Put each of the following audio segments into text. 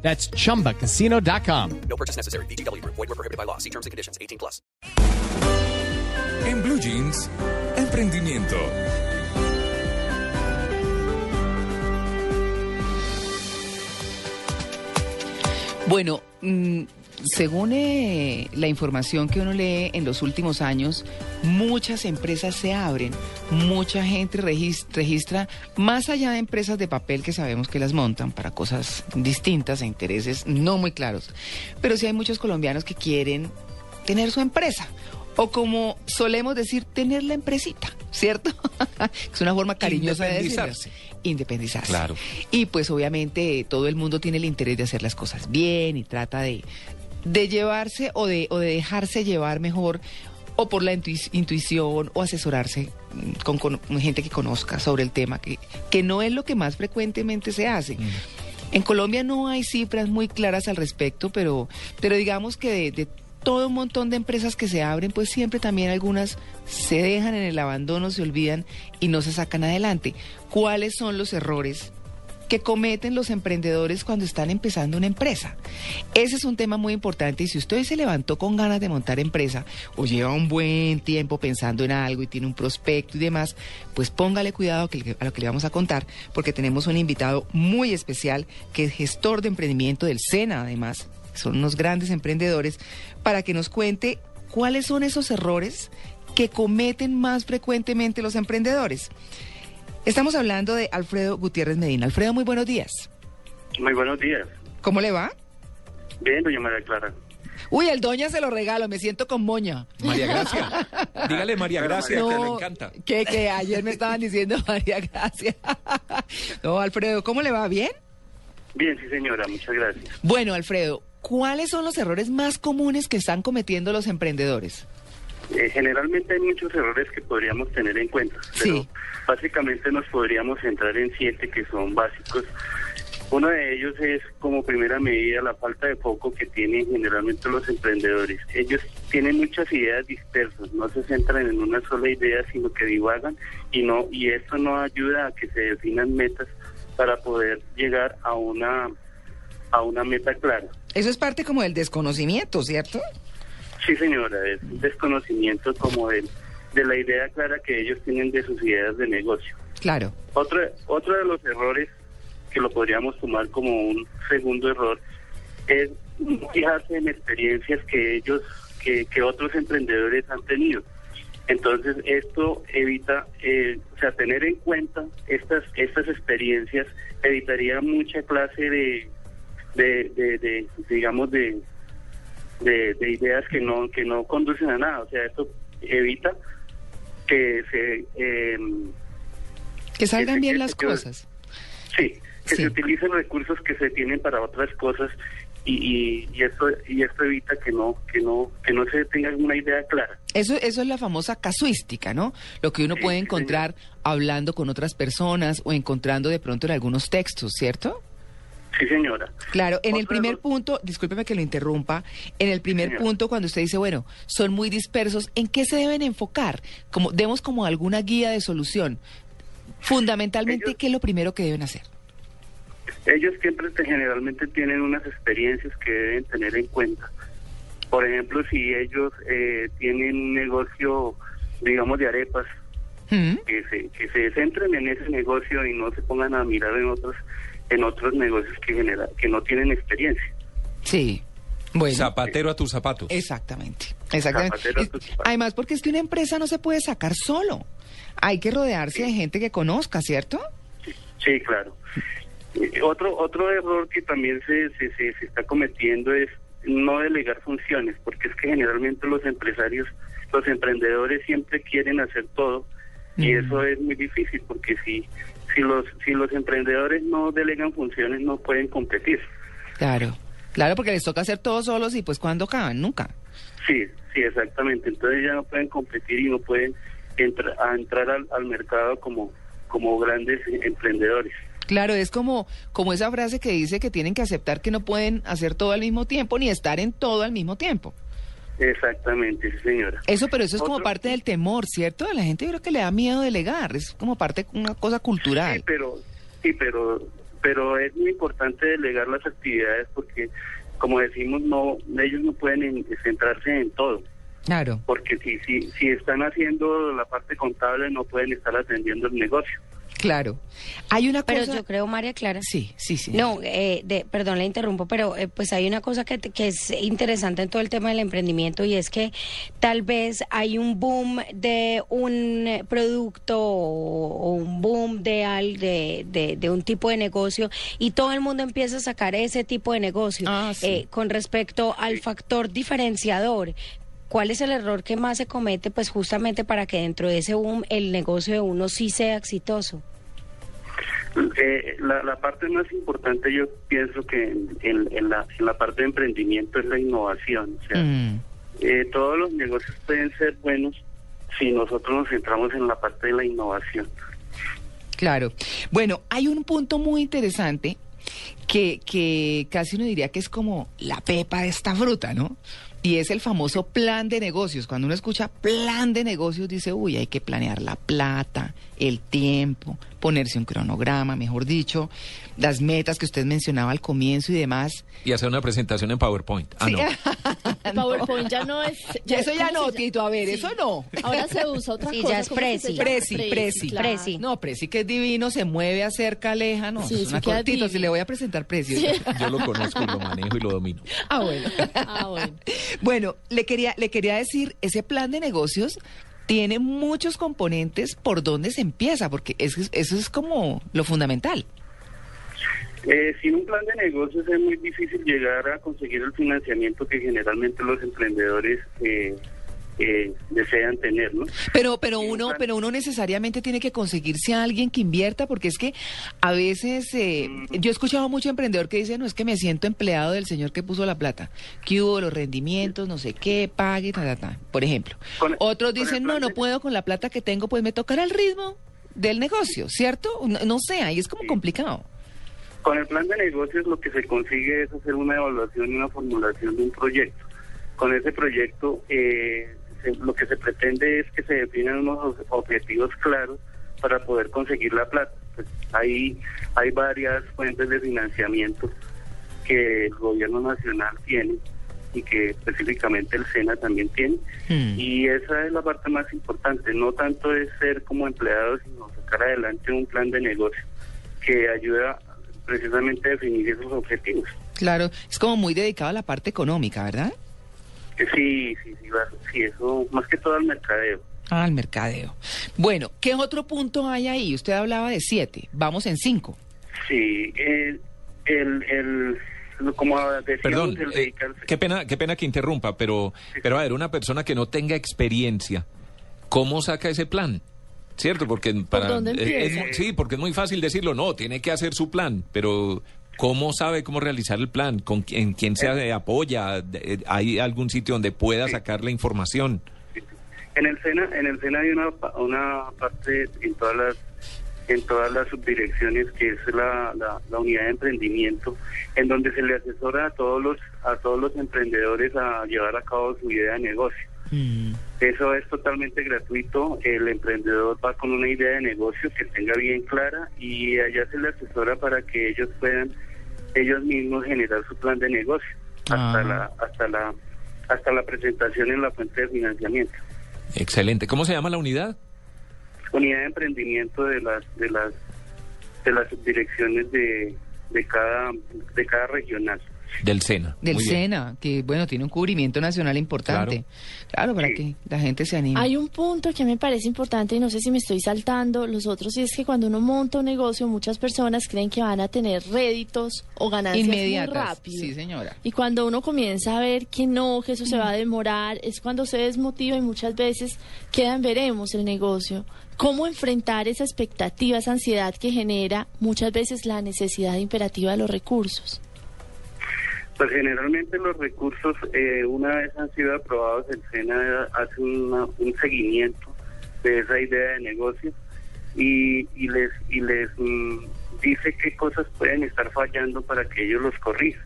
That's chumbacasino.com. No purchase necessary. BGW. Void were prohibited by law. See terms and conditions. 18 plus. En Blue Jeans, emprendimiento. Bueno, mm, según eh, la información que uno lee en los últimos años, muchas empresas se abren, mucha gente regis- registra, más allá de empresas de papel que sabemos que las montan para cosas distintas e intereses no muy claros, pero sí hay muchos colombianos que quieren tener su empresa. O como solemos decir, tener la empresita, ¿cierto? es una forma cariñosa de decirlo. Independizarse. Independizarse. Claro. Y pues obviamente todo el mundo tiene el interés de hacer las cosas bien y trata de, de llevarse o de, o de dejarse llevar mejor o por la intui- intuición o asesorarse mm, con, con gente que conozca sobre el tema, que, que no es lo que más frecuentemente se hace. En Colombia no hay cifras muy claras al respecto, pero, pero digamos que de, de todo un montón de empresas que se abren, pues siempre también algunas se dejan en el abandono, se olvidan y no se sacan adelante. ¿Cuáles son los errores que cometen los emprendedores cuando están empezando una empresa? Ese es un tema muy importante y si usted se levantó con ganas de montar empresa o lleva un buen tiempo pensando en algo y tiene un prospecto y demás, pues póngale cuidado a lo que le vamos a contar porque tenemos un invitado muy especial que es gestor de emprendimiento del SENA además, son unos grandes emprendedores, para que nos cuente cuáles son esos errores que cometen más frecuentemente los emprendedores. Estamos hablando de Alfredo Gutiérrez Medina. Alfredo, muy buenos días. Muy buenos días. ¿Cómo le va? Bien, doña María Clara. Uy, el doña se lo regalo, me siento con moña. María Gracia. Dígale María Gracia que le encanta. Que, que ayer me estaban diciendo María Gracia. no, Alfredo, ¿cómo le va? ¿Bien? Bien, sí, señora, muchas gracias. Bueno, Alfredo, ¿cuáles son los errores más comunes que están cometiendo los emprendedores? Eh, generalmente hay muchos errores que podríamos tener en cuenta, pero Sí. básicamente nos podríamos centrar en siete que son básicos. Uno de ellos es, como primera medida, la falta de foco que tienen generalmente los emprendedores. Ellos tienen muchas ideas dispersas, no se centran en una sola idea, sino que divagan y no y esto no ayuda a que se definan metas para poder llegar a una a una meta clara. Eso es parte como del desconocimiento, ¿cierto? Sí, señora, es un desconocimiento como de, de la idea clara que ellos tienen de sus ideas de negocio. Claro. Otro, otro de los errores que lo podríamos tomar como un segundo error es fijarse en experiencias que ellos, que, que otros emprendedores han tenido. Entonces esto evita, eh, o sea, tener en cuenta estas estas experiencias evitaría mucha clase de, de, de, de, digamos de, de, de ideas que no que no conducen a nada. O sea, esto evita que se eh, Que salgan bien las cosas. Sí, que Sí. se utilicen recursos que se tienen para otras cosas y, y, y esto y esto evita que no que no que no se tenga una idea clara. Eso, eso es la famosa casuística, ¿no? Lo que uno Sí, puede encontrar hablando con otras personas o encontrando de pronto en algunos textos, ¿cierto? Sí, señora. Claro, en el primer punto, discúlpeme que lo interrumpa, en el primer punto cuando usted dice, bueno, son muy dispersos, ¿en qué se deben enfocar? Como demos como alguna guía de solución. Fundamentalmente, Ellos- ¿qué es lo primero que deben hacer? Ellos siempre te- generalmente tienen unas experiencias que deben tener en cuenta. Por ejemplo, si ellos eh, tienen un negocio, digamos, de arepas, ¿Mm? que se, que se centren en ese negocio y no se pongan a mirar en otros en otros negocios que genera, que no tienen experiencia. Sí. Bueno. Zapatero a tus zapatos. Exactamente, exactamente. Zapatero a tus zapatos. además, porque es que una empresa no se puede sacar solo. Hay que rodearse de gente que conozca, ¿cierto? Sí, claro. Eh, Otro otro error que también se, se, se, se está cometiendo es no delegar funciones, porque es que generalmente los empresarios, los emprendedores siempre quieren hacer todo y Mm. eso es muy difícil porque si si los si los emprendedores no delegan funciones no pueden competir. Claro, claro, porque les toca hacer todo solos y pues cuando acaban, nunca. Sí, sí, exactamente. Entonces ya no pueden competir y no pueden entra- a entrar al, al mercado como, como grandes emprendedores. Claro, es como, como esa frase que dice que tienen que aceptar que no pueden hacer todo al mismo tiempo ni estar en todo al mismo tiempo. Exactamente, sí, señora. Eso, pero eso es como parte del temor, ¿cierto? A la gente yo creo que le da miedo delegar, es como parte de una cosa cultural. Sí, pero, sí, pero, pero es muy importante delegar las actividades porque, como decimos, no, ellos no pueden en- centrarse en todo. Claro. Porque si, si, si están haciendo la parte contable, no pueden estar atendiendo el negocio. Claro. Hay una Pero cosa... yo creo, María Clara. Sí, sí, sí. No, eh, de, perdón, la interrumpo, pero eh, pues hay una cosa que, que es interesante en todo el tema del emprendimiento y es que tal vez hay un boom de un producto o, o un boom de, al, de, de, de un tipo de negocio y todo el mundo empieza a sacar ese tipo de negocio Ah, sí. Eh, con respecto al factor diferenciador. ¿Cuál es el error que más se comete, pues justamente para que dentro de ese boom el negocio de uno sí sea exitoso? Eh, la, la parte más importante yo pienso que en, en- en la, en la parte de emprendimiento es la innovación. O sea, Mm, eh, todos los negocios pueden ser buenos si nosotros nos centramos en la parte de la innovación. claro. Bueno, hay un punto muy interesante que, que casi uno diría que es como la pepa de esta fruta, ¿no? Y es el famoso plan de negocios. Cuando uno escucha plan de negocios, dice, uy, hay que planear la plata, el tiempo, ponerse un cronograma, mejor dicho, las metas que usted mencionaba al comienzo y demás. Y hacer una presentación en PowerPoint. Ah, Sí. no. PowerPoint ya no es. Ya, eso ya ¿cómo no, Tito, a ver, Sí. eso no. Ahora se usa otra Sí, cosa. ya es ¿cómo que se Prezi. Prezi, Prezi. claro. Prezi. No, Prezi que es divino, se mueve, acerca, aleja, no, Sí, es sí una cortito, si le voy a presentar Prezi. Yo lo conozco y lo manejo y lo domino. Ah, bueno. Ah, bueno. Bueno, le quería, le quería decir, ese plan de negocios tiene muchos componentes por donde se empieza, porque eso es, eso es como lo fundamental. Eh, sin un plan de negocios es muy difícil llegar a conseguir el financiamiento que generalmente los emprendedores eh, eh, desean tener, ¿no? Pero, pero uno, pero uno necesariamente tiene que conseguirse a alguien que invierta, porque es que a veces eh, yo he escuchado mucho emprendedor que dice, no es que me siento empleado del señor que puso la plata, que hubo los rendimientos, no sé qué, pague, ta, ta, ta, por ejemplo. Con- Otros dicen, no, no puedo con la plata que tengo, pues me tocará el ritmo del negocio, ¿cierto? No, no sé, ahí es como complicado. Con el plan de negocios lo que se consigue es hacer una evaluación y una formulación de un proyecto. Con ese proyecto eh, se- lo que se pretende es que se definan unos ob- objetivos claros para poder conseguir la plata. Pues, ahí hay varias fuentes de financiamiento que el gobierno nacional tiene y que específicamente el SENA también tiene. Hmm. Y esa es la parte más importante, no tanto es ser como empleado, sino sacar adelante un plan de negocio que ayuda precisamente definir esos objetivos. Claro, es como muy dedicado a la parte económica, ¿verdad? Que sí, sí, sí, eso más que todo al mercadeo. Ah, al mercadeo. Bueno, ¿qué otro punto hay ahí? Usted hablaba de siete, vamos en cinco. Sí, el, el, el como decíamos, Perdón, el eh, qué pena, qué pena que interrumpa, pero, pero a ver, una persona que no tenga experiencia, ¿cómo saca ese plan? ¿Cierto? Porque para dónde eh, es mu- sí, porque es muy fácil decirlo, no, tiene que hacer su plan, pero ¿cómo sabe cómo realizar el plan? ¿Con quién, en quién se eh, apoya? Eh, ¿Hay algún sitio donde pueda Sí. sacar la información? En el SENA, en el SENA hay una, pa- una parte en todas las en todas las subdirecciones que es la, la, la unidad de emprendimiento, en donde se le asesora a todos los a todos los emprendedores a llevar a cabo su idea de negocio. Mm, Eso es totalmente gratuito. El emprendedor va con una idea de negocio que tenga bien clara y allá se le asesora para que ellos puedan ellos mismos generar su plan de negocio hasta Ah. la hasta la hasta la presentación en la fuente de financiamiento. Excelente. ¿Cómo se llama la unidad? unidad de emprendimiento de las de las de las subdirecciones de, de cada de cada regional. Del SENA. Del Muy bien. SENA, que bueno, tiene un cubrimiento nacional importante. Claro, para Sí. que la gente se anime. Hay un punto que me parece importante y no sé si me estoy saltando los otros y es que cuando uno monta un negocio muchas personas creen que van a tener réditos o ganancias Inmediatas. muy rápido. Sí, señora. Y cuando uno comienza a ver que no, que eso se va a demorar, es cuando se desmotiva y muchas veces quedan veremos el negocio. ¿Cómo enfrentar esa expectativa, esa ansiedad que genera muchas veces la necesidad imperativa de los recursos? Pues generalmente los recursos, eh, una vez han sido aprobados, el SENA hace una- un seguimiento de esa idea de negocio y, y les y les mm, dice qué cosas pueden estar fallando para que ellos los corrijan.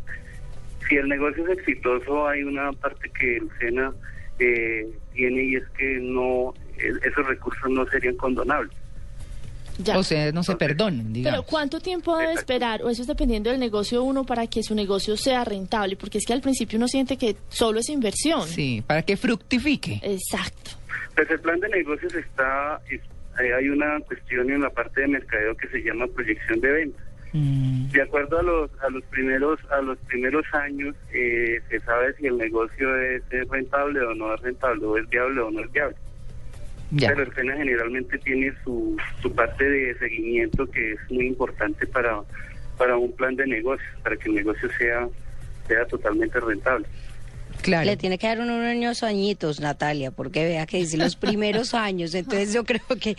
Si el negocio es exitoso, hay una parte que el SENA eh, tiene y es que no eh, esos recursos no serían condonables. Ya. O sea, no se perdonen, digamos. Pero ¿cuánto tiempo debe esperar? O eso es dependiendo del negocio uno para que su negocio sea rentable, porque es que al principio uno siente que solo es inversión. Sí, para que fructifique. Exacto. Pues el plan de negocios está, es- eh, hay una cuestión en la parte de mercadeo que se llama proyección de ventas. Mm, De acuerdo a los a los primeros a los primeros años eh, se sabe si el negocio es, es rentable o no es rentable, o es viable o no es viable. Ya. Pero el SENA generalmente tiene su, su parte de seguimiento que es muy importante para para un plan de negocios, para que el negocio sea sea totalmente rentable. Claro. Le tiene que dar uno- unos añitos, Natalia, porque vea que dice los primeros años, entonces yo creo que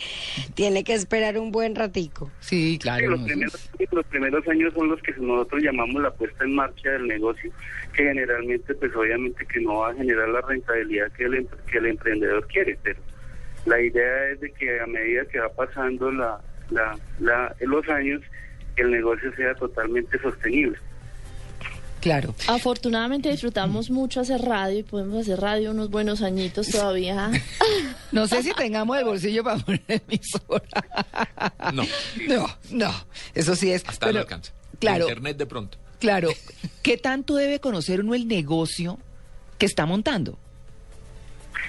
tiene que esperar un buen ratico. Sí, Sí, claro. los, primeros, los primeros años son los que nosotros llamamos la puesta en marcha del negocio, que generalmente, pues obviamente que no va a generar la rentabilidad que el, que el emprendedor quiere, pero la idea es de que a medida que va pasando la, la, la, los años, el negocio sea totalmente sostenible. Claro. Afortunadamente disfrutamos mucho hacer radio y podemos hacer radio unos buenos añitos todavía. No sé si tengamos el bolsillo para poner emisora. No, No, no. Eso sí es. hasta pero- no alcanza. Claro, Internet de pronto. claro. ¿Qué tanto debe conocer uno el negocio que está montando?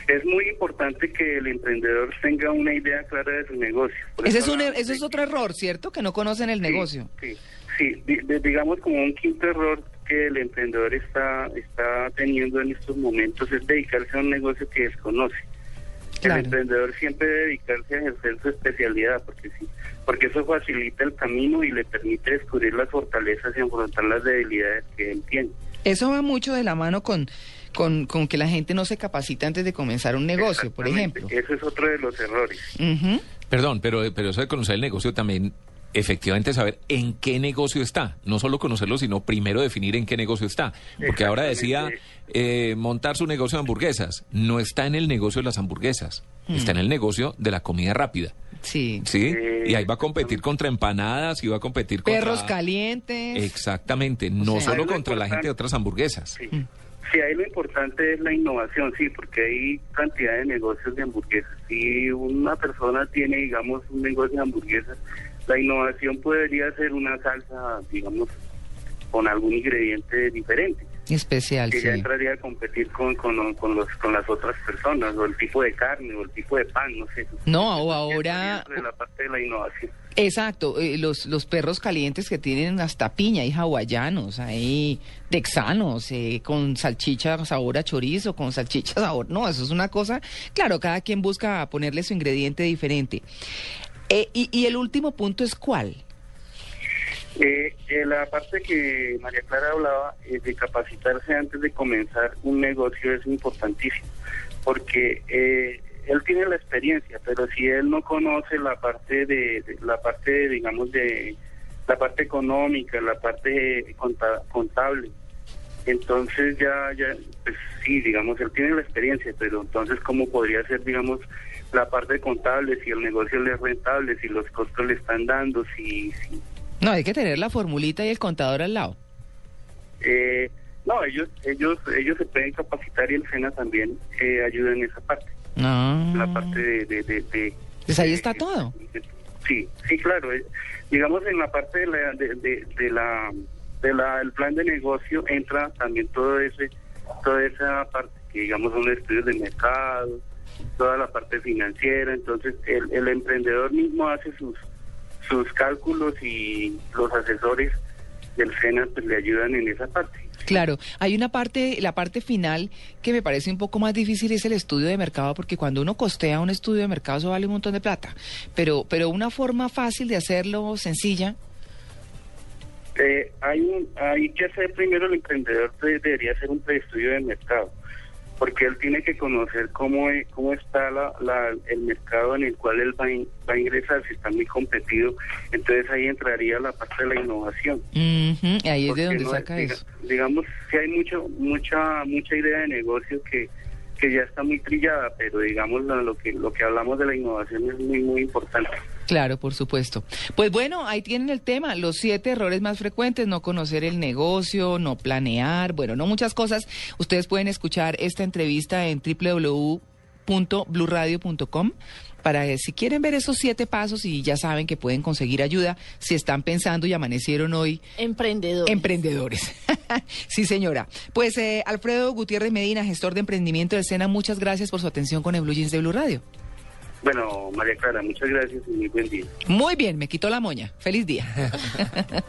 Es muy importante que el emprendedor tenga una idea clara de su negocio. Por Ese es, un, eso es otro error, ¿cierto? Que no conocen el Sí, negocio. Sí, sí, di- di- digamos como un quinto error que el emprendedor está, está teniendo en estos momentos es dedicarse a un negocio que desconoce. Claro. El emprendedor siempre debe dedicarse a ejercer su especialidad, porque sí, porque eso facilita el camino y le permite descubrir las fortalezas y afrontar las debilidades que él tiene. Eso va mucho de la mano con, con, con que la gente no se capacita antes de comenzar un negocio, por ejemplo. Ese es otro de los errores. Perdón, pero, pero eso de conocer el negocio también, efectivamente saber en qué negocio está. No solo conocerlo, sino primero definir en qué negocio está. Porque ahora decía eh, montar su negocio de hamburguesas. No está en el negocio de las hamburguesas. Está en el negocio de la comida rápida. Sí. ¿Sí? Eh, Y ahí va a competir contra empanadas y va a competir contra... Perros calientes. Exactamente, no sea, solo contra la gente de otras hamburguesas. Sí. Sí, ahí lo importante es la innovación, sí, porque hay cantidad de negocios de hamburguesas. Si una persona tiene, digamos, un negocio de hamburguesas, la innovación podría ser una salsa, digamos, con algún ingrediente diferente, Especial, que sí. ya entraría a competir con, con, con, los, con las otras personas, o el tipo de carne, o el tipo de pan, no sé. No, o ahora... de la parte de la innovación. Exacto, eh, los, los perros calientes que tienen hasta piña, hay hawaianos, hay texanos, eh, con salchicha sabor a chorizo, con salchicha sabor... No, eso es una cosa... Claro, cada quien busca ponerle su ingrediente diferente. Eh, y, y el último punto es cuál? Eh, eh, la parte que María Clara hablaba eh, de capacitarse antes de comenzar un negocio es importantísimo, porque eh, él tiene la experiencia, pero si él no conoce la parte de, la parte, digamos, de la parte económica, la parte conta- contable, entonces ya, ya, pues sí, digamos, él tiene la experiencia, pero entonces cómo podría ser, digamos, la parte contable, si el negocio le es rentable, si los costos le están dando, si, si No, hay que tener la formulita y el contador al lado. Eh, no, ellos, ellos, ellos se pueden capacitar y el SENA también eh, ayuda en esa parte, Ah. la parte de, de, de, de- Pues ahí está todo. Sí, sí, claro. eh, digamos en la parte de la, de la, de la, el plan de negocio entra también todo ese, toda esa parte que digamos son estudios de mercado, toda la parte financiera. Entonces el, el emprendedor mismo hace sus, sus cálculos y los asesores del SENA pues le ayudan en esa parte. Claro, hay una parte, la parte final que me parece un poco más difícil es el estudio de mercado, porque cuando uno costea un estudio de mercado eso vale un montón de plata. Pero, pero una forma fácil de hacerlo, sencilla, Eh, hay un, hay que hacer primero el emprendedor de- debería hacer un preestudio de mercado porque él tiene que conocer cómo, e- cómo está la, la- el mercado en el cual él va, in- va a ingresar, si está muy competido, entonces ahí entraría la parte de la innovación. Ujú, Ahí es Porque de donde no- saca eso. Digamos que hay mucho, mucha, mucha idea de negocio que, que ya está muy trillada, pero digamos lo, que lo que hablamos de la innovación es muy muy importante. Claro, por supuesto. Pues bueno, ahí tienen el tema, los siete errores más frecuentes, no conocer el negocio, no planear, bueno, no muchas cosas. Ustedes pueden escuchar esta entrevista en www.bluradio.com para eh, si quieren ver esos siete pasos y ya saben que pueden conseguir ayuda si están pensando y amanecieron hoy Emprendedor. Emprendedores. sí, señora. Pues eh, Alfredo Gutiérrez Medina, gestor de emprendimiento del SENA, muchas gracias por su atención con el Blue Jeans de Blue Radio. Bueno, María Clara, muchas gracias y muy buen día. Muy bien, me quitó la moña. Feliz día.